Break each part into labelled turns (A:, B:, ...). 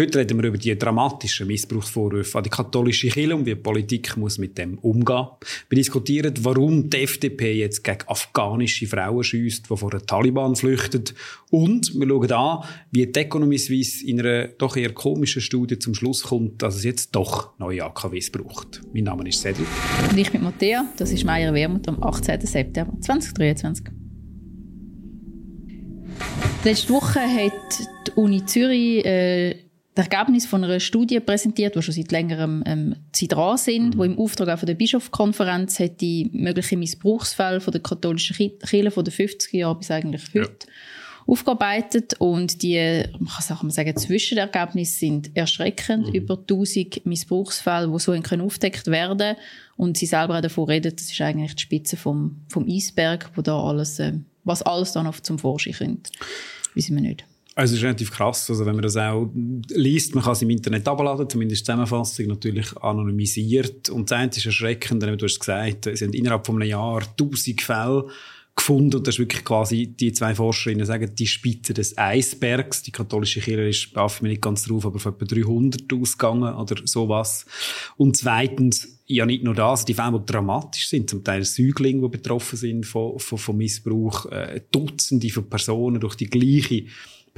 A: Heute reden wir über die dramatischen Missbrauchsvorwürfe an die katholische Kirche und wie die Politik muss mit dem umgehen. Wir diskutieren, warum die FDP jetzt gegen afghanische Frauen schießt, die vor den Taliban flüchten. Und wir schauen an, wie die Economy Suisse in einer doch eher komischen Studie zum Schluss kommt, dass es jetzt doch neue AKWs braucht. Mein Name ist Cedric.
B: Und ich bin Matthäa, das ist Meier Wermut am 18. September 2023. Letzte Woche hat die Uni Zürich äh, das Ergebnis von einer Studie präsentiert, die schon seit längerem ähm, dran sind, mhm. wo im Auftrag auch von der Bischofskonferenz hat die möglichen Missbrauchsfälle von der katholischen Kirche von den 50er Jahren bis eigentlich heute ja. aufgearbeitet und die, man kann sagen, Zwischenergebnisse sind erschreckend. Mhm. Über 1000 Missbrauchsfälle, die so können aufdeckt werden und sie selber auch davon reden, das ist eigentlich die Spitze vom, vom Eisberg, wo da alles, äh, was alles dann noch zum Vorschein kommt. Wissen wir nicht.
A: Also es ist relativ krass, also wenn man das auch liest, man kann es im Internet abladen, zumindest die Zusammenfassung natürlich anonymisiert und das eine ist erschreckend, du hast gesagt, es sind innerhalb von einem Jahr tausend Fälle gefunden und das ist wirklich quasi, die zwei Forscherinnen sagen, die Spitze des Eisbergs. Die katholische Kirche ist, darf mir nicht ganz drauf, aber von etwa 300 ausgegangen oder sowas. Und zweitens, ja nicht nur das, die Fälle, die dramatisch sind, zum Teil Säuglinge, die betroffen sind von, von, von Missbrauch, äh, Dutzende von Personen durch die gleiche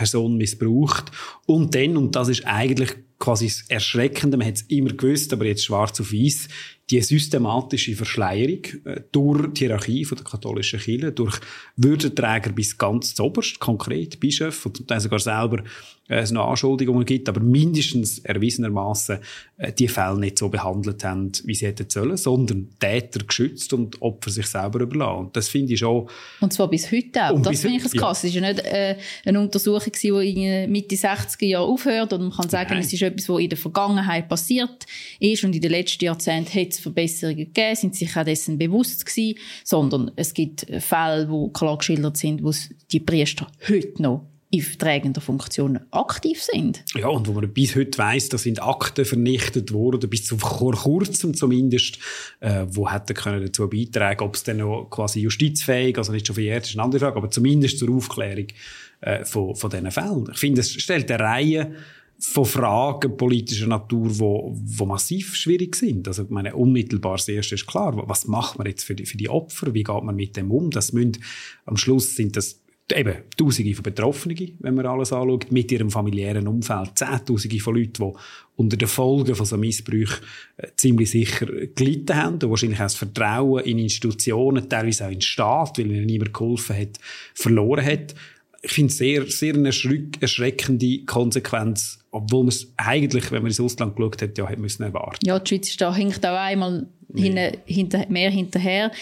A: Person missbraucht. Und dann, und das ist eigentlich quasi das Erschreckende, man hat es immer gewusst, aber jetzt schwarz auf weiß, die systematische Verschleierung äh, durch die Hierarchie von der katholischen Kirche, durch Würdenträger bis ganz zoberst, konkret Bischöfe und dann sogar selber äh, es noch Anschuldigungen gibt, aber mindestens erwiesenermaßen äh, die Fälle nicht so behandelt haben, wie sie hätten sollen, sondern Täter geschützt und Opfer sich selber überlassen. Und das finde ich schon...
B: Und zwar bis heute auch. Das finde ich das krass. Ja. Es war ja nicht äh, eine Untersuchung, die in Mitte 60er Jahre aufhört und man kann sagen, Nein. es ist etwas, was in der Vergangenheit passiert ist und in den letzten Jahrzehnten hat es Verbesserungen gegeben, sind sich auch dessen bewusst gewesen, sondern es gibt Fälle, die klar geschildert sind, wo die Priester heute noch in tragender Funktion aktiv sind.
A: Ja, und wo man bis heute weiss, da sind Akten vernichtet worden, bis zu vor kurzem zumindest, äh, wo hätten können dazu beitragen, ob es dann noch quasi justizfähig, also nicht schon verjährt, ist eine andere Frage, aber zumindest zur Aufklärung äh, von, von diesen Fällen. Ich finde, es stellt eine Reihe von Fragen politischer Natur, wo, wo massiv schwierig sind. Also, ich meine, unmittelbar das erste ist klar, was macht man jetzt für die, für die Opfer? Wie geht man mit dem um? Das müssen, am Schluss sind das eben Tausende von Betroffenen, wenn man alles anschaut, mit ihrem familiären Umfeld, Zehntausende von Leuten, die unter den Folgen von so Missbrauch äh, ziemlich sicher gelitten haben und wahrscheinlich auch das Vertrauen in Institutionen, teilweise auch in den Staat, weil ihnen niemand geholfen hat, verloren hat. Ich finde es sehr, sehr eine erschreckende Konsequenz, obwohl man es eigentlich, wenn man ins Ausland geschaut hat, ja, hätte müssen erwarten.
B: Ja, die Schweiz ist da, hinkt auch einmal nee. hinter, mehr hinterher.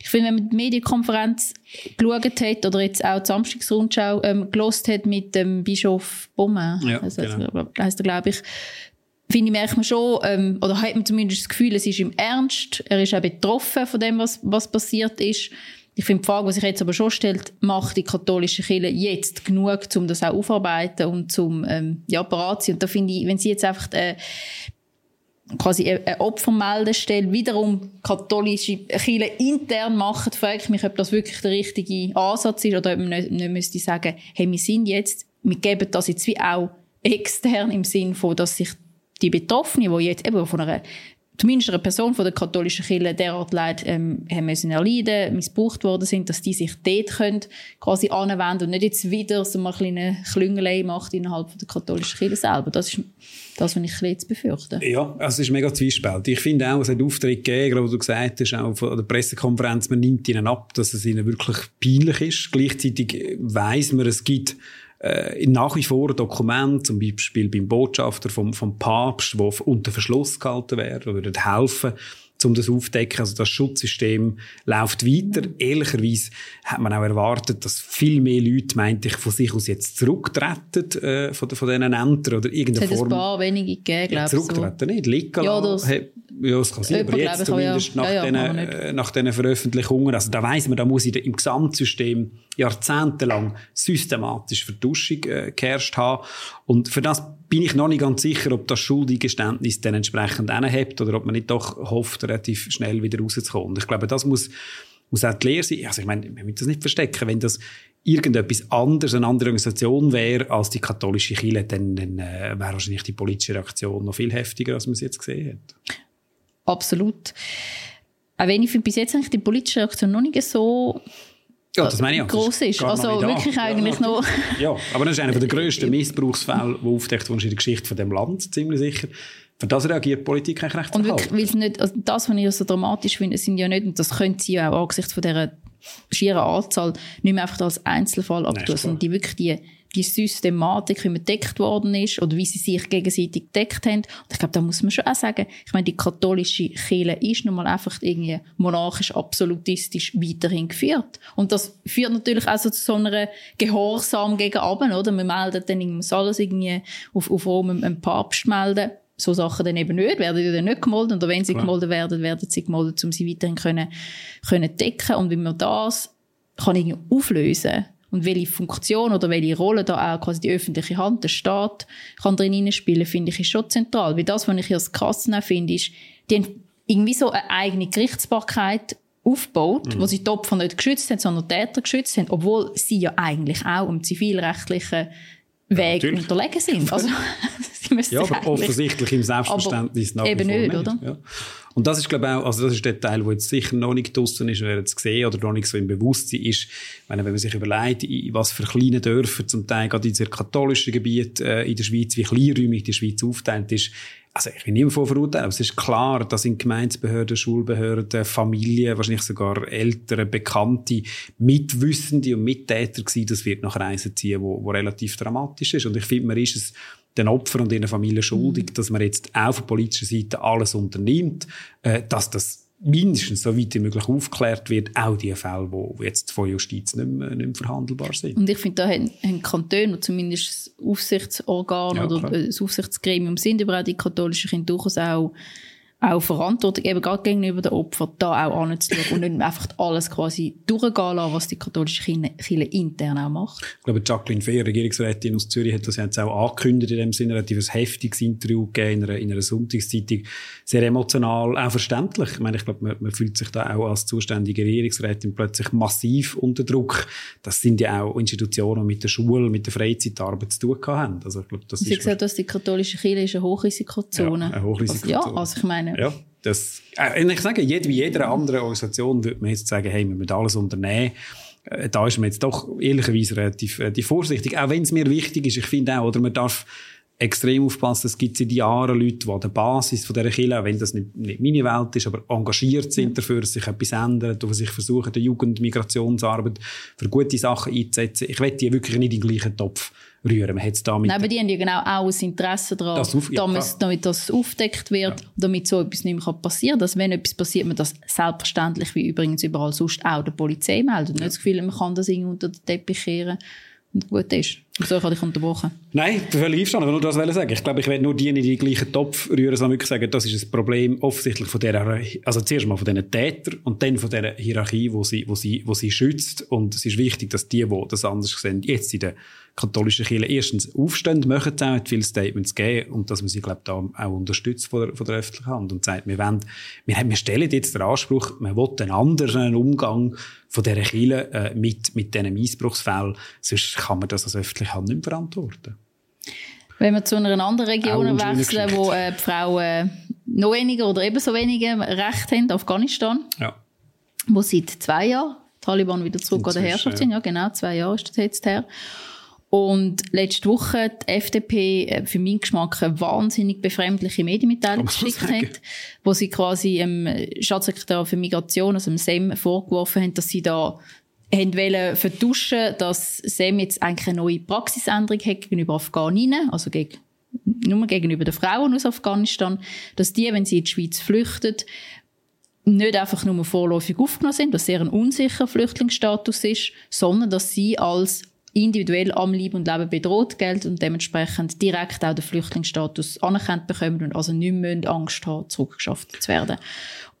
B: Ich finde, wenn man die Medienkonferenz geschaut hat oder jetzt auch die Samstagsrundschau ähm, gelost hat mit dem Bischof Bommer, ja, also, genau. heisst er, glaube ich, finde ich, merkt man schon, ähm, oder hat man zumindest das Gefühl, es ist ihm ernst, er ist auch betroffen von dem, was, was passiert ist. Ich finde die Frage, die sich jetzt aber schon stellt, macht die katholische Kirche jetzt genug, um das auch aufarbeiten und zum ähm, ja, bereit sein? Und da finde ich, wenn sie jetzt einfach äh, quasi eine Opfermeldestelle wiederum katholische Kirche intern machen, frage ich mich, ob das wirklich der richtige Ansatz ist oder ob man nicht, nicht müsste sagen, hey, wir sind jetzt, wir geben das jetzt wie auch extern im Sinn von, dass sich die Betroffenen, die jetzt eben von einer zumindest eine Person von der katholischen Kirche derart Leid ähm, haben müssen erleiden, missbraucht worden sind, dass die sich dort können quasi anwenden und nicht jetzt wieder so eine kleine Klüngelei macht innerhalb der katholischen Kirche selber. Das ist das, was ich jetzt befürchte.
A: Ja, also es ist mega zwiespältig. Ich finde auch, es hat Auftritt gegeben, gerade du gesagt hast, auch von der Pressekonferenz, man nimmt ihnen ab, dass es ihnen wirklich peinlich ist. Gleichzeitig weiss man, es gibt äh, nach wie vor Dokumente, zum Beispiel beim Botschafter vom, vom Papst, wo unter Verschluss gehalten werden, oder helfen, um das aufzudecken. Also das Schutzsystem läuft weiter. Ehrlicherweise hat man auch erwartet, dass viel mehr Leute, meinte ich, von sich aus jetzt zurücktreten äh, von, von diesen Ämtern oder irgendeine Form.
B: Es hat ein paar wenige gegeben, glaube
A: ich. Zurücktreten so. nicht. Liegen ja, das, ja, das kann sein, aber jetzt zumindest nach, ja, ja, diesen, äh, nach diesen Veröffentlichungen. Also da weiss man, da muss in, im Gesamtsystem jahrzehntelang systematisch Verduschung äh, geherrscht haben. Und für das bin ich noch nicht ganz sicher, ob das Schuldigeständnis dann entsprechend hat oder ob man nicht doch hofft, relativ schnell wieder rauszukommen. Ich glaube, das muss muss auch die Lehre sein. Also ich meine, wir müssen das nicht verstecken. Wenn das irgendetwas anderes, eine andere Organisation wäre als die katholische Kirche, dann, dann äh, wäre wahrscheinlich die politische Reaktion noch viel heftiger, als man es jetzt gesehen hat.
B: Absolut. Auch wenn ich bis jetzt eigentlich die politische Reaktion noch nicht so
A: ja, das meine ich auch.
B: groß ist. Also wirklich eigentlich ja, noch.
A: ja, aber das ist einer der grössten Missbrauchsfälle, die aufdeckt in der Geschichte von dem Land, ziemlich sicher. Für das reagiert die Politik eigentlich recht
B: Und wirklich, weil es nicht, also das, was ich so dramatisch finde, sind ja nicht, und das können sie ja auch angesichts von dieser schieren Anzahl, nicht mehr einfach als Einzelfall abtun, sondern die wirklich die die Systematik, wie man deckt worden ist oder wie sie sich gegenseitig deckt haben. Und ich glaube, da muss man schon auch sagen, ich meine, die katholische Kirche ist nun mal einfach irgendwie monarchisch, absolutistisch weiterhin geführt. Und das führt natürlich auch so zu so einer Gehorsam gegen Abend, oder? Man meldet dann, man muss alles irgendwie auf, auf Rom einem Papst melden so Sachen dann eben nicht, werden dann nicht gemolden. Oder wenn sie Klar. gemolden werden, werden sie gemolden, um sie weiterhin können, können decken. Und wie man das kann irgendwie auflösen und welche Funktion oder welche Rolle da auch quasi die öffentliche Hand, der Staat, kann drin spielen, finde ich, ist schon zentral. Weil das, was ich hier als Kassen finde, ist, die haben irgendwie so eine eigene Gerichtsbarkeit aufgebaut, mhm. wo sie die Opfer nicht geschützt haben, sondern Täter geschützt haben, obwohl sie ja eigentlich auch im zivilrechtlichen Weg ja, unterlegen sind. Also,
A: sie müssen ja, aber offensichtlich im Selbstverständnis
B: nach eben nicht, oder?
A: Ja. Und das ist, glaube ich, auch, also das ist der Teil, der jetzt sicher noch nicht draussen ist, wer es gesehen oder noch nicht so im Bewusstsein ist. Meine, wenn man sich überlegt, was für kleine Dörfer zum Teil gerade in diesem katholischen Gebiet äh, in der Schweiz, wie kleinräumig die Schweiz aufteilt ist, also ich will niemand von verurteilen, aber es ist klar, dass in Gemeindebehörden, Schulbehörden, Familien, wahrscheinlich sogar Eltern, Bekannte, Mitwissende und Mittäter gewesen, das wird nach Reisen ziehen, wo, wo relativ dramatisch ist. Und ich finde, man ist es den Opfern und ihren Familien schuldig, mhm. dass man jetzt auch von politischer Seite alles unternimmt, äh, dass das mindestens so weit wie möglich aufgeklärt wird, auch die Fälle, die jetzt von Justiz nicht mehr, nicht mehr verhandelbar sind.
B: Und ich finde, da haben, haben Kantone, zumindest das Aufsichtsorgan ja, oder klar. das Aufsichtsgremium sind über die katholischen Kinder durchaus auch auch Verantwortung eben gerade gegenüber den Opfern da auch anzuschauen und nicht einfach alles quasi durchgehen lassen, was die katholische Kirche intern auch macht.
A: Ich glaube, Jacqueline Fehr, Regierungsrätin aus Zürich, hat das jetzt auch angekündigt in dem Sinne, relativ ein heftiges Interview gegeben in einer, in einer Sonntagszeitung. Sehr emotional, auch verständlich. Ich meine, ich glaube, man, man fühlt sich da auch als zuständige Regierungsrätin plötzlich massiv unter Druck. Das sind ja auch Institutionen, die mit der Schule, mit der Freizeitarbeit zu tun haben. Also ich glaube, das
B: Sie ist... Gesagt, dass die katholische Kirche ist eine Hochrisikozone.
A: Ja, eine Hochrisikozone.
B: Also, ja, also ich meine,
A: ja, das, äh, ich sage, jede, wie jeder andere Organisation würde man jetzt sagen, hey, wir müssen alles unternehmen. Äh, da ist man jetzt doch ehrlicherweise relativ, relativ vorsichtig. Auch wenn es mir wichtig ist, ich finde auch, oder man darf extrem aufpassen, es gibt seit Jahren Leute, die an der Basis von dieser Kirche, wenn das nicht, nicht meine Welt ist, aber engagiert sind dafür, dass sich etwas ändert, die sich versuchen, die Jugendmigrationsarbeit für gute Sachen einzusetzen. Ich will die wirklich nicht in den gleichen Topf rühren. Man da
B: Nein, aber die haben ja genau auch ein Interesse daran, das auf, ja, damit, damit, das aufdeckt wird, ja. damit so etwas nicht mehr passieren kann. Dass, wenn etwas passiert, man das selbstverständlich, wie übrigens überall sonst, auch der Polizei meldet. Nicht das Gefühl, man kann das irgendwie unter den Teppich kehren und gut ist. So kann ich unterbrochen.
A: Nein, völlig einverstanden. Ich nur das sagen. Ich glaube, ich werde nur die in den gleichen Topf rühren, sondern wirklich sagen, das ist ein Problem offensichtlich von der, also zuerst mal von diesen Tätern und dann von dieser Hierarchie, wo sie, wo sie, wo sie schützt. Und es ist wichtig, dass die, die das anders sehen, jetzt in der katholischen Kirche erstens aufstehen, möchten auch mit vielen Statements geben und dass man sie, glaube ich, da auch unterstützt von der, von der öffentlichen Hand und sagt, wir wollen, wir, wir stellen jetzt den Anspruch, man will einen anderen Umgang von dieser Kirche äh, mit, mit diesen Missbrauchsfällen, sonst kann man das als öffentliche Hand nicht verantworten.
B: Wenn wir zu einer anderen Region wechseln, wo äh, die Frauen noch weniger oder ebenso weniger Recht haben, Afghanistan,
A: ja.
B: wo seit zwei Jahren Taliban wieder zurück an der Herrschaft sind. Ja, genau, zwei Jahre ist das jetzt her. Und letzte Woche die FDP äh, für meinen Geschmack eine wahnsinnig befremdliche Medienmitteilung geschickt hat, wo sie quasi dem Staatssekretär für Migration, also dem SEM, vorgeworfen haben, dass sie da haben wollen vertuschen, dass SEM jetzt eigentlich eine neue Praxisänderung hat gegenüber Afghaninnen, also gegen, nur gegenüber den Frauen aus Afghanistan, dass die, wenn sie in die Schweiz flüchten, nicht einfach nur vorläufig aufgenommen sind, dass sehr ein unsicherer Flüchtlingsstatus ist, sondern dass sie als individuell am Leben und Leben bedroht gelten und dementsprechend direkt auch den Flüchtlingsstatus anerkannt bekommen und also nicht mehr Angst haben, zurückgeschafft zu werden.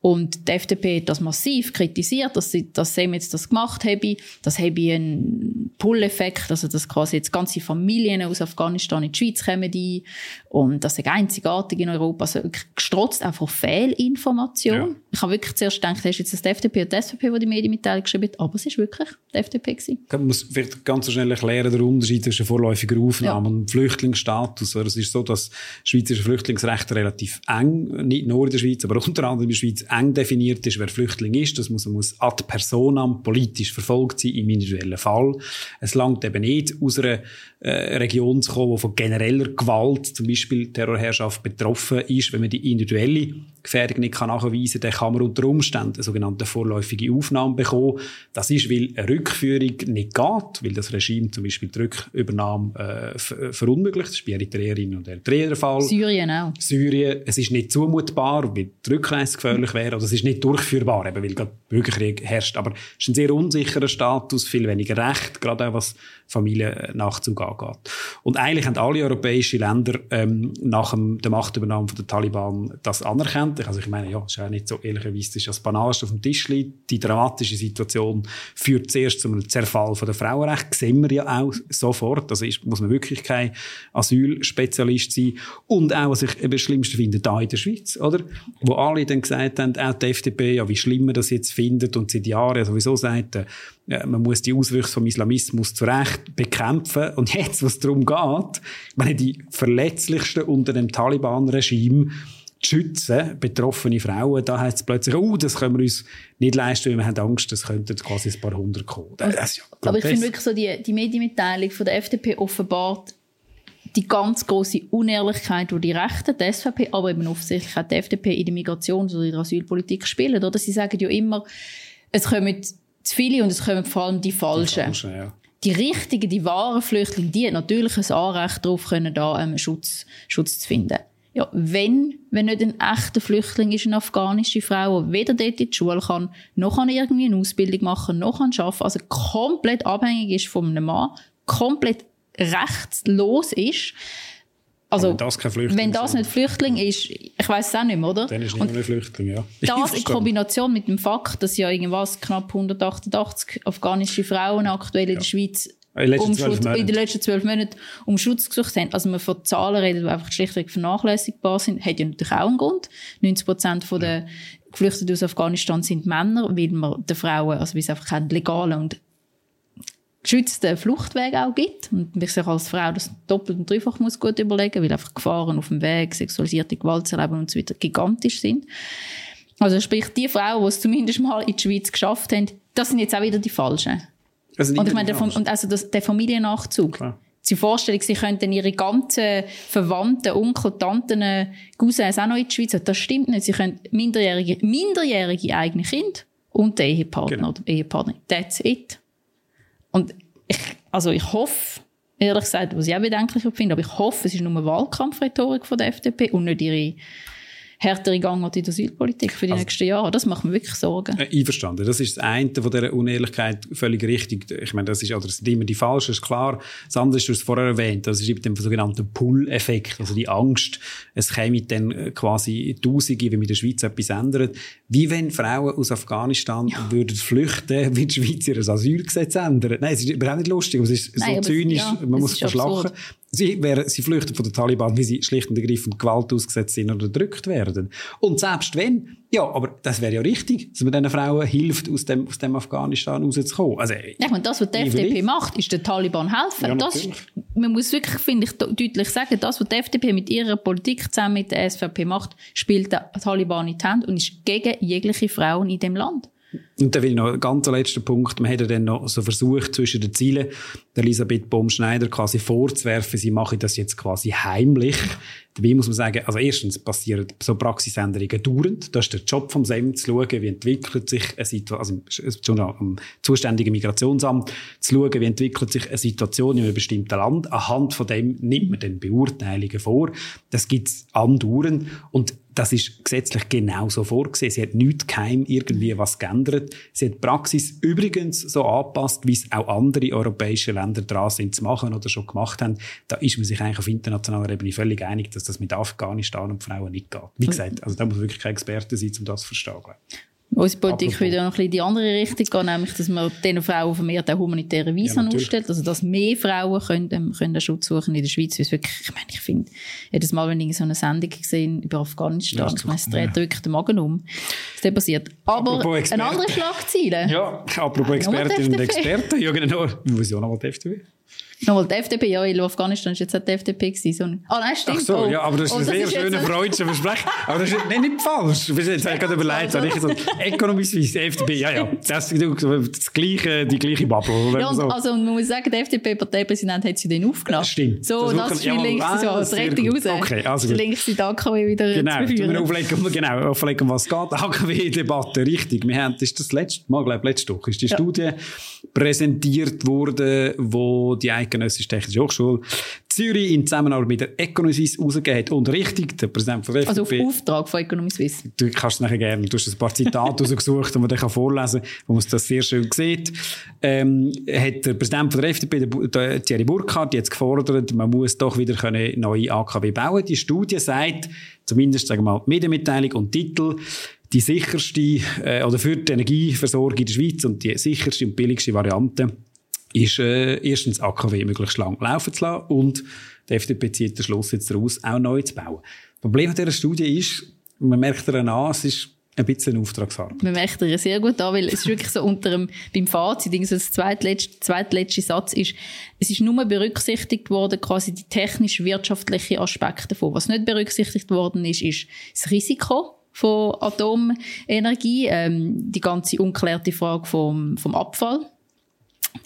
B: Und die FDP hat das massiv kritisiert, dass sie, dass sie jetzt das gemacht haben. Das habe einen Pull-Effekt, also dass quasi jetzt ganze Familien aus Afghanistan in die Schweiz kommen die und das ist einzigartig in Europa, also gestrotzt von Fehlinformation. Ja. Ich habe wirklich zuerst gedacht, das ist jetzt das FDP und die SVP, die die Medienmitteilung geschrieben hat, aber es ist wirklich die FDP gewesen.
A: Man muss vielleicht ganz schnell erklären, der Unterschied zwischen vorläufiger Aufnahme ja. und Flüchtlingsstatus. Es ist so, dass das Schweizerische Flüchtlingsrecht relativ eng, nicht nur in der Schweiz, aber unter anderem in der Schweiz eng definiert ist, wer Flüchtling ist. Das muss, muss ad personam politisch verfolgt sein im individuellen Fall. Es langt eben nicht aus einer äh, Region zu kommen, die von genereller Gewalt, zum Beispiel Terrorherrschaft, betroffen ist. Wenn man die individuelle Gefährdung nicht kann nachweisen kann, dann kann man unter Umständen eine sogenannte vorläufige Aufnahme bekommen. Das ist, weil eine Rückführung nicht geht, weil das Regime zum Beispiel die Rückübernahme äh, verunmöglicht. Das ist bei Eritreerinnen und Eritreer der Fall.
B: Syrien auch.
A: Syrien. Es ist nicht zumutbar, weil die Rückreise gefährlich wäre. Oder es ist nicht durchführbar, eben, weil gerade Bürgerkrieg herrscht. Aber es ist ein sehr unsicherer Status, viel weniger Recht, gerade auch was Familiennachzug angeht. Und eigentlich haben alle europäischen Länder ähm, nach dem, der Machtübernahme der Taliban das anerkannt. Also ich meine, ja, ist ja nicht so ehrlicherweise, das ist das Banalste auf dem Tisch liegt. Die dramatische Situation führt zuerst zum Zerfall von der Frauenrechte. Das sehen wir ja auch sofort. Also ist, muss man wirklich kein Asylspezialist sein. Und auch, was ich eben das Schlimmste finde, da in der Schweiz, oder? Wo alle dann gesagt haben, auch die FDP, ja, wie schlimm man das jetzt findet und seit Jahren sowieso sagt, äh, man muss die Auswüchse vom Islamismus zu Recht bekämpfen. Und jetzt, was darum geht, meine, die verletzlichsten unter dem Taliban-Regime zu schützen, betroffene Frauen, da heißt es plötzlich, oh, das können wir uns nicht leisten, weil wir haben Angst, das könnten quasi ein paar hundert kommen.
B: Das ja aber ich finde wirklich so, die, die Medienmitteilung von der FDP offenbart die ganz große Unehrlichkeit, die die Rechten, die SVP, aber eben offensichtlich auch die FDP in der Migrations- oder in der Asylpolitik spielen. Oder? Sie sagen ja immer, es kommen zu viele und es kommen vor allem die Falschen. Die, Falschen, ja. die richtigen, die wahren Flüchtlinge, die haben natürlich ein Anrecht darauf, können, da ähm, Schutz, Schutz zu finden. Ja, wenn, wenn nicht ein echter Flüchtling ist, eine afghanische Frau, die weder dort in die Schule kann, noch kann irgendwie eine Ausbildung machen, noch kann arbeiten, also komplett abhängig ist von einem Mann, komplett rechtslos ist, also, wenn das, kein Flüchtling wenn das nicht Flüchtling ist, ich weiß es auch nicht mehr, oder?
A: Dann ist nicht mehr Flüchtling, ja.
B: Das in Kombination mit dem Fakt, dass ja irgendwas knapp 188 afghanische Frauen aktuell in ja. der Schweiz in, um Schutz, in den letzten zwölf Monaten um Schutz gesucht haben. Also man von Zahlen reden, die einfach schlichtweg vernachlässigbar sind, hat ja natürlich auch einen Grund. 90 Prozent der Geflüchteten aus Afghanistan sind Männer, weil man den Frauen, also weil es einfach keinen legalen und geschützten Fluchtweg auch gibt. Und ich sich als Frau das doppelt und dreifach muss gut überlegen, weil einfach Gefahren auf dem Weg, sexualisierte Gewalt erleben und so weiter gigantisch sind. Also sprich, die Frauen, die es zumindest mal in die Schweiz geschafft haben, das sind jetzt auch wieder die Falschen. Also und ich meine, der, und also das, der Familiennachzug. Klar. Die Vorstellung, sie könnten ihre ganzen Verwandten, Onkel, Tanten, Cousins auch noch in die Schweiz, das stimmt nicht. Sie können minderjährige, minderjährige eigene Kinder und den Ehepartner genau. oder Ehepartnerin. That's it. Und ich, also ich hoffe, ehrlich gesagt, was ich auch bedenklich finde, aber ich hoffe, es ist nur eine Wahlkampfrhetorik von der FDP und nicht ihre härtere Gangart in der Asylpolitik für die also, nächsten Jahre. Das macht mir wirklich Sorgen.
A: Äh, einverstanden. Das ist das eine von dieser Unehrlichkeit völlig richtig. Ich meine, das ist, oder das sind immer die falschen, ist klar. Das andere ist, du hast es vorher erwähnt, das ist eben der sogenannte Pull-Effekt, also die Angst, es käme dann äh, quasi Tausende, wenn mit der Schweiz etwas ändert. Wie wenn Frauen aus Afghanistan ja. würden flüchten, wenn die Schweiz ihr Asylgesetz ändert. Nein, es ist überhaupt nicht lustig, aber es ist Nein, so zynisch, ja, man muss fast lachen. Sie, wären, sie flüchten von den Taliban, wie sie schlicht und ergreifend Gewalt ausgesetzt sind oder erdrückt werden. Und selbst wenn, ja, aber das wäre ja richtig, dass man diesen Frauen hilft, aus dem, aus dem Afghanistan rauszukommen. Also,
B: ja, und das, was die FDP macht, ist den Taliban helfen. Ja, das, man muss wirklich, finde ich, deutlich sagen, das, was die FDP mit ihrer Politik zusammen mit der SVP macht, spielt der Taliban in die Hand und ist gegen jegliche Frauen in dem Land.
A: Und dann will ich noch einen ganz letzten Punkt. Man hätte dann noch so versucht, zwischen den Zielen Elisabeth Baum-Schneider quasi vorzuwerfen, sie mache das jetzt quasi heimlich. Dabei muss man sagen, also erstens passieren so Praxisänderungen dauernd. Das ist der Job vom SEM, zu schauen, wie entwickelt sich eine Situation, also am zuständigen Migrationsamt, zu schauen, wie entwickelt sich eine Situation in einem bestimmten Land. Anhand von dem nimmt man dann Beurteilungen vor. Das gibt's andauernd. Und das ist gesetzlich genauso vorgesehen. Sie hat nichts geheim irgendwie was geändert. Gefordert. Sie hat die Praxis übrigens so angepasst, wie es auch andere europäische Länder dran sind zu machen oder schon gemacht haben. Da ist man sich eigentlich auf internationaler Ebene völlig einig, dass das mit Afghanistan und Frauen nicht geht. Wie gesagt, also da muss wirklich kein Experte sein, um das zu verstehen.
B: Unsere Politik wieder noch ein bisschen in die andere Richtung gehen, nämlich, dass man diesen Frauen vermehrt auch humanitäre Visa ja, ausstellt, also dass mehr Frauen können, ähm, können Schutz suchen in der Schweiz. Weil wirklich, ich meine, ich finde, jedes Mal, wenn ich so eine Sendung gesehen über Afghanistan, ja, ich meine, es dreht ja. den Magen um, was da passiert. Aber eine andere Schlagzeile.
A: Ja, apropos Expertinnen und Experten, ja genau, wo ist ja noch mal die FDP?
B: Nochmal die FDP, ja, in Afghanistan war jetzt auch die FDP. Gewesen.
A: Ah, nein, stimmt. Ach so, oh. ja, aber das ist oh, ein sehr schöner freudscher Versprechen. Aber das ist nicht, nicht falsch. Jetzt habe ich gerade überlegt, habe ich so, Suisse, FDP, ja, ja, das, das gleiche, die gleiche Bubble.
B: Ja, und, so. also, man muss sagen, der FDP-Parteipräsident hat sie dann aufgenommen.
A: Stimmt.
B: So, das, das ist ja, links, so, als Rettung raus.
A: Okay, also gut.
B: Links die AKW wieder
A: genau,
B: zu
A: führen. Auflegen, genau, auflegen, was geht. AKW-Debatte, richtig. Wir haben, das ist das letzte Mal, glaube ich, letzte Woche, ist die ja. Studie präsentiert worden, wo die Eidgenössische Technische Hochschule Zürich in Zusammenarbeit mit der Economy Suisse rausgegeben hat und richtig, der Präsident von der
B: FDP. Also auf Auftrag von Economy Suisse.
A: Du kannst es nachher gerne, du hast ein paar Zitate rausgesucht, die man dann vorlesen kann, wo man das sehr schön sieht. Ähm, hat der Präsident von der FDP, der, Thierry Burkhardt, jetzt gefordert, man muss doch wieder können neue AKW bauen. Die Studie sagt, zumindest sagen wir mal Medienmitteilung und Titel, die sicherste, äh, oder für die Energieversorgung in der Schweiz und die sicherste und billigste Variante ist äh, erstens AKW möglichst lang laufen zu lassen und die FDP zieht den Schluss jetzt daraus, auch neu zu bauen. Das Problem an dieser Studie ist, man merkt daran an, es ist ein bisschen Auftragsarbeit.
B: Man merkt ihr sehr gut an, weil es ist wirklich so unter dem, beim Fazit, also das zweitletzte, zweitletzte Satz ist, es ist nur berücksichtigt worden, quasi die technisch-wirtschaftlichen Aspekte davon. Was nicht berücksichtigt worden ist, ist das Risiko von Atomenergie, ähm, die ganze unklärte Frage vom, vom Abfall,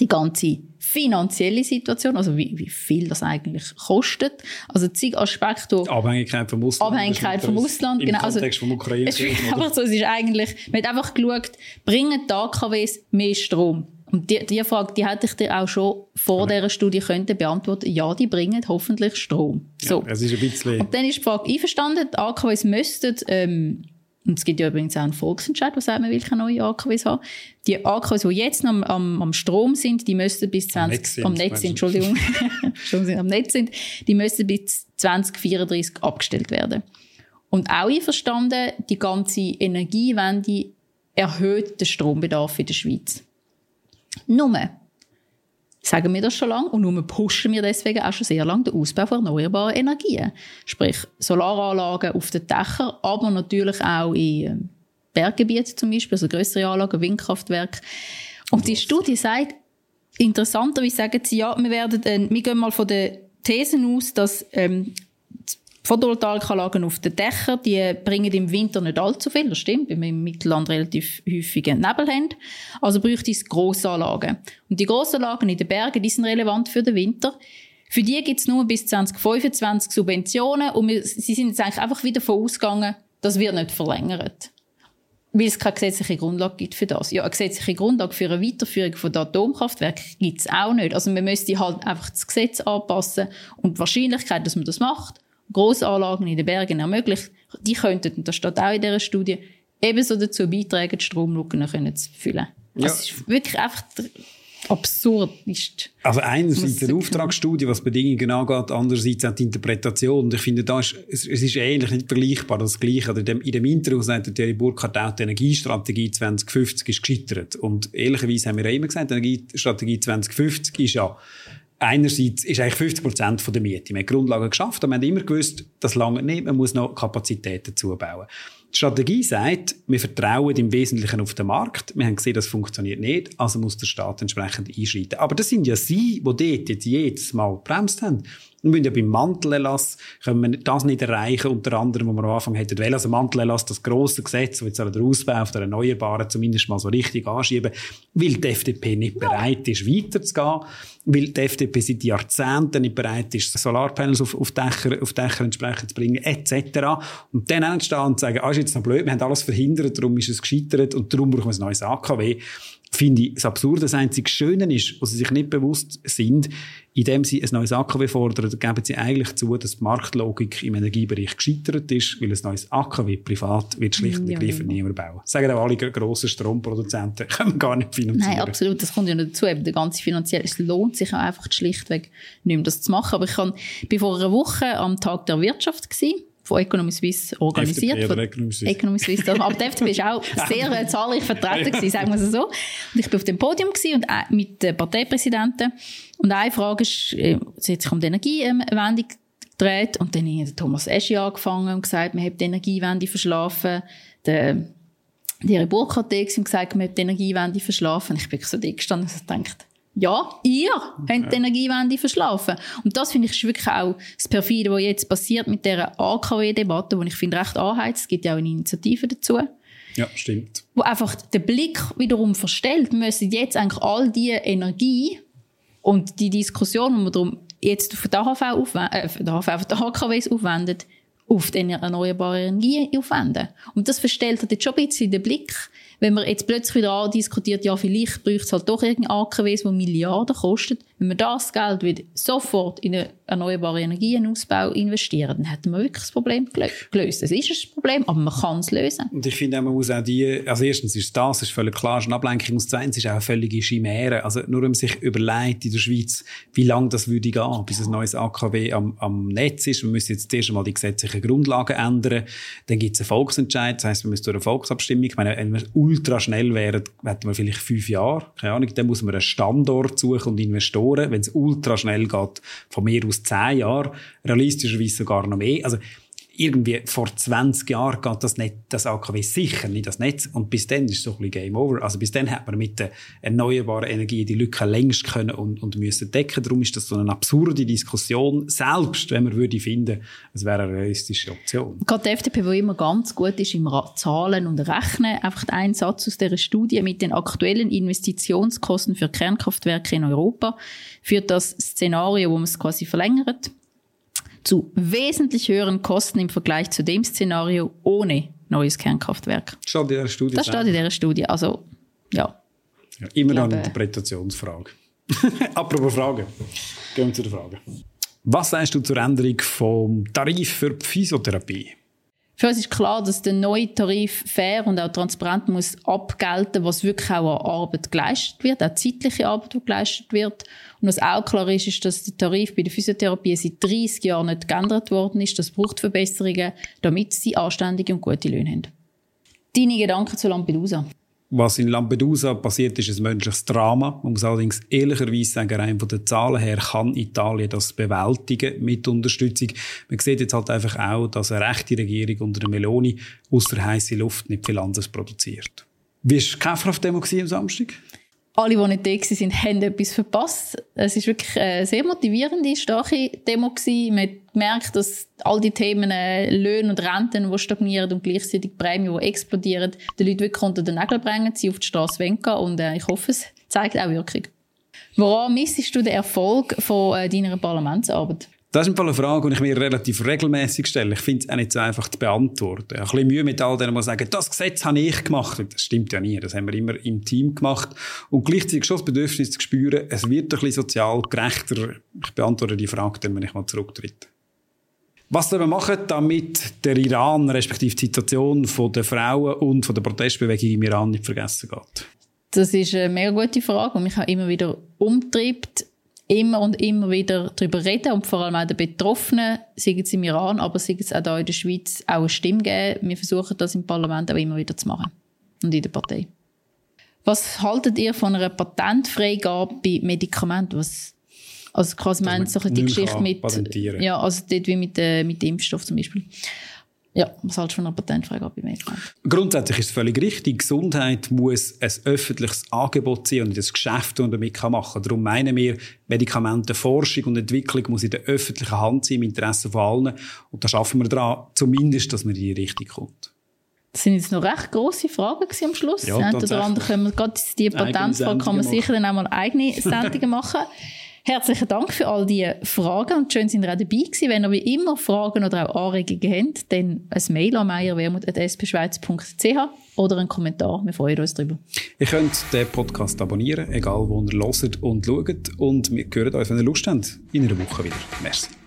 B: die ganze finanzielle Situation, also wie, wie viel das eigentlich kostet. Also zig Aspekte.
A: Abhängigkeit vom Ausland.
B: Abhängigkeit vom Ausland,
A: genau. Also, vom Ukraine.
B: Es ist einfach so, es ist eigentlich, man hat einfach geschaut, bringen die AKWs mehr Strom? Und die, die Frage, die hätte ich dir auch schon vor ja. dieser Studie könnte beantworten. Ja, die bringen hoffentlich Strom. So.
A: Ja, es ist ein bisschen...
B: Und dann ist die Frage einverstanden, die AKWs müssten, ähm, und es gibt ja übrigens auch einen Volksentscheid, der sagt, man will keine neuen AKWs haben. Die AKWs, die jetzt noch am, am, am Strom sind, die müssten bis 20, am Netz sind, am Netz sind Entschuldigung, am Netz sind, die müssten bis 2034 abgestellt werden. Und auch einverstanden, die ganze Energiewende erhöht den Strombedarf in der Schweiz. Nur, sagen wir das schon lange und nur pushen wir deswegen auch schon sehr lange den Ausbau von erneuerbaren Energien. Sprich Solaranlagen auf den Dächern, aber natürlich auch in ähm, Berggebieten zum Beispiel, also größere Anlagen, Windkraftwerke. Und die Studie sagt, interessanterweise sagen sie, ja, wir werden, äh, wir gehen mal von der Thesen aus, dass ähm, Photovoltaikanlagen auf den Dächern, die bringen im Winter nicht allzu viel, das stimmt, weil wir im Mittelland relativ häufige Nebel haben. Also bräuchte es Grossanlagen. Und die Grossanlagen in den Bergen, die sind relevant für den Winter. Für die gibt es nur bis 2025 Subventionen und wir, sie sind jetzt eigentlich einfach wieder davon ausgegangen, das wird nicht verlängert. Weil es keine gesetzliche Grundlage gibt für das. Ja, eine gesetzliche Grundlage für eine Weiterführung von Atomkraftwerken gibt es auch nicht. Also man müsste halt einfach das Gesetz anpassen und die Wahrscheinlichkeit, dass man das macht, Grossanlagen in den Bergen ermöglicht, die könnten, und das steht auch in dieser Studie, ebenso dazu beitragen, die Stromlücken zu füllen. Ja. Das ist wirklich einfach absurd. Ist,
A: also einerseits eine Auftragsstudie, was Bedingungen angeht, andererseits auch die Interpretation. Und ich finde, da ist, es, es ist ähnlich nicht vergleichbar. Das Gleiche. in dem, in dem Interview sagt der Thierry Burkhardt auch, die Energiestrategie 2050 ist gescheitert. Und ehrlicherweise haben wir immer gesagt, die Energiestrategie 2050 ist ja einerseits ist eigentlich 50 Prozent der Miete. Wir haben Grundlagen geschafft, aber wir haben immer gewusst, das lange nicht, man muss noch Kapazitäten zubauen. Die Strategie sagt, wir vertrauen im Wesentlichen auf den Markt. Wir haben gesehen, das funktioniert nicht, also muss der Staat entsprechend einschreiten. Aber das sind ja Sie, die dort jetzt jedes Mal gebremst haben. Wir müssen ja beim Mantelerlass können wir das nicht erreichen, unter anderem, wo wir am Anfang hätten wollen. Also Mantelerlass, das grosse Gesetz, das jetzt der Ausbau auf der Erneuerbaren zumindest mal so richtig anschieben, weil die FDP nicht bereit ist, weiterzugehen, weil die FDP seit Jahrzehnten nicht bereit ist, Solarpanels auf, auf, Dächer, auf Dächer entsprechend zu bringen, etc. Und dann entstehen und sagen, ah, ist jetzt noch blöd, wir haben alles verhindert, darum ist es gescheitert und darum brauchen wir ein neues AKW. finde ich, das Absurde, das einzige Schöne ist, was sie sich nicht bewusst sind, indem sie ein neues AKW fordern, geben sie eigentlich zu, dass die Marktlogik im Energiebereich gescheitert ist, weil ein neues AKW privat wird schlicht und ergreifend ja, niemand bauen. Sagen auch alle grossen Stromproduzenten, können wir gar nicht finanzieren.
B: Nein, absolut, das kommt ja noch dazu. Eben der ganze finanzielle, es lohnt sich auch einfach schlichtweg nicht mehr, das zu machen. Aber ich kann, bin vor einer Woche am Tag der Wirtschaft gewesen, von Economy Suisse organisiert. FDP Economy Suisse. Economy Suisse. Aber die FDP war auch sehr äh, zahlreich vertreten, gewesen, sagen wir es so. Und ich war auf dem Podium und äh, mit den Parteipräsidenten. Und eine Frage ist, äh, sie hat sich um die Energiewende gedreht. Und dann hat Thomas Eschi angefangen und gesagt, man hat die Energiewende verschlafen. Der, die Burkhardt und gesagt, man hat die Energiewende verschlafen. Ich bin so dick gestanden und gedacht, ja, ihr habt die Energiewende verschlafen. Und das finde ich ist wirklich auch das Perfide, was jetzt passiert mit dieser AKW-Debatte, die ich finde recht anheizt. Es gibt ja auch eine Initiative dazu.
A: Ja, stimmt.
B: Wo einfach den Blick wiederum verstellt, wir müssen jetzt eigentlich all die Energie und die Diskussion, die wir darum jetzt für die AHV, aufwenden, äh, für die, AHV, für die AKWs aufwendet, auf die erneuerbare Energie aufwenden. Und das verstellt halt jetzt schon ein bisschen den Blick wenn man jetzt plötzlich wieder diskutiert, ja, vielleicht bräuchte es halt doch irgendein AKWs, das Milliarden kostet. Wenn wir das Geld wieder sofort in einen erneuerbaren Energienausbau investieren, dann hätten wir wirklich das Problem gelöst. Es ist ein Problem, aber man kann es lösen.
A: Und ich finde, man muss auch die, also erstens ist das, ist völlig klar, ist eine Ablenkung, und zweitens ist auch eine völlige Chimäre. Also nur man sich überlegt in der Schweiz, wie lange das würde gehen, bis ein neues AKW am, am Netz ist. Wir müssen jetzt zuerst einmal die gesetzlichen Grundlagen ändern. Dann gibt es einen Volksentscheid, das heisst, wir müssen durch eine Volksabstimmung, ich meine, wenn wir ultra schnell wären, hätten wir vielleicht fünf Jahre, keine Ahnung, dann muss man einen Standort suchen und Investoren, wenn es ultra schnell geht, von mir aus zehn Jahre, realistischerweise sogar noch mehr. Also irgendwie vor 20 Jahren geht das, nicht, das AKW sicher nicht das Netz und bis dann ist es so ein bisschen Game Over. Also bis dann hat man mit der erneuerbaren Energie die Lücke längst können und, und müssen decken. Darum ist das so eine absurde Diskussion, selbst wenn man würde finden, es wäre eine realistische Option.
B: Gerade die FDP, die immer ganz gut ist im Zahlen und Rechnen, einfach ein Satz aus dieser Studie mit den aktuellen Investitionskosten für Kernkraftwerke in Europa führt das Szenario, wo man es quasi verlängert, zu wesentlich höheren Kosten im Vergleich zu dem Szenario ohne neues Kernkraftwerk.
A: Das steht in dieser Studie.
B: Das steht in dieser Studie. Also, ja.
A: ja immer noch eine Interpretationsfrage. Apropos Fragen. Gehen wir zu den Fragen. Was sagst du zur Änderung vom Tarif für Physiotherapie?
B: Für uns ist klar, dass der neue Tarif fair und auch transparent muss abgelten, was wirklich auch an Arbeit geleistet wird, auch zeitliche Arbeit, die geleistet wird. Und was auch klar ist, ist, dass der Tarif bei der Physiotherapie seit 30 Jahren nicht geändert worden ist. Das braucht Verbesserungen, damit sie anständige und gute Löhne haben. Deine Gedanken zu Lampedusa?
A: Was in Lampedusa passiert, ist ein menschliches Drama. Man muss allerdings ehrlicherweise sagen, rein von den Zahlen her kann Italien das bewältigen mit Unterstützung. Man sieht jetzt halt einfach auch, dass eine rechte Regierung unter Meloni aus der heißen Luft nicht viel anderes produziert. Wie war Käferhaft-Demo am Samstag?
B: alle, die nicht da waren, haben etwas verpasst. Es war wirklich eine sehr motivierende, starke Demo. Gewesen. Gemerkt, dass all die Themen äh, Löhne und Renten, die stagnieren und gleichzeitig Prämien, die explodieren, die Leute wirklich unter den Nägeln bringen, sie auf die Straße wenken und äh, ich hoffe, es zeigt auch Wirkung. Woran missest du den Erfolg von äh, deiner Parlamentsarbeit?
A: Das ist eine Frage, die ich mir relativ regelmäßig stelle. Ich finde es auch nicht so einfach zu beantworten. Ein bisschen Mühe mit all denen, die sagen, das Gesetz habe ich gemacht. Das stimmt ja nie. Das haben wir immer im Team gemacht. Und gleichzeitig schon das Bedürfnis zu spüren, es wird ein bisschen sozial gerechter. Ich beantworte die Frage dann, wenn ich mal zurücktritt. Was sollen wir machen, damit der Iran, respektive die Situation der Frauen und von der Protestbewegung im Iran nicht vergessen geht?
B: Das ist eine mega gute Frage, die mich auch immer wieder umtreibt immer und immer wieder darüber reden und vor allem auch den Betroffenen, sei es im Iran, aber sei es auch hier in der Schweiz, auch eine Stimme geben. Wir versuchen das im Parlament auch immer wieder zu machen und in der Partei. Was haltet ihr von einer Patentfreigabe bei Medikamenten? Was, also quasi meint so die Geschichte mit, ja, also dort wie mit, äh, mit Impfstoff zum Beispiel. Ja, was halt schon eine Patentfreigabe bei
A: Grundsätzlich ist es völlig richtig. Gesundheit muss ein öffentliches Angebot sein und das Geschäft, das damit machen kann. Darum meinen wir, Medikamentenforschung und Entwicklung muss in der öffentlichen Hand sein, im Interesse von allen. Und da schaffen wir daran, zumindest, dass man in die Richtung kommt.
B: Das sind jetzt noch recht grosse Fragen am Schluss. Ja, oder andere können wir gerade die Patentfrage kann man sicher dann auch mal eigene Sendungen machen. Herzlichen Dank für all diese Fragen und schön sind ihr auch dabei gewesen. Wenn ihr wie immer Fragen oder auch Anregungen habt, dann ein Mail an meierwermut.spschweiz.ch oder einen Kommentar. Wir freuen uns darüber.
A: Ihr könnt den Podcast abonnieren, egal wo ihr hört und schaut. Und wir hören euch, wenn ihr Lust habt, in einer Woche wieder. Merci.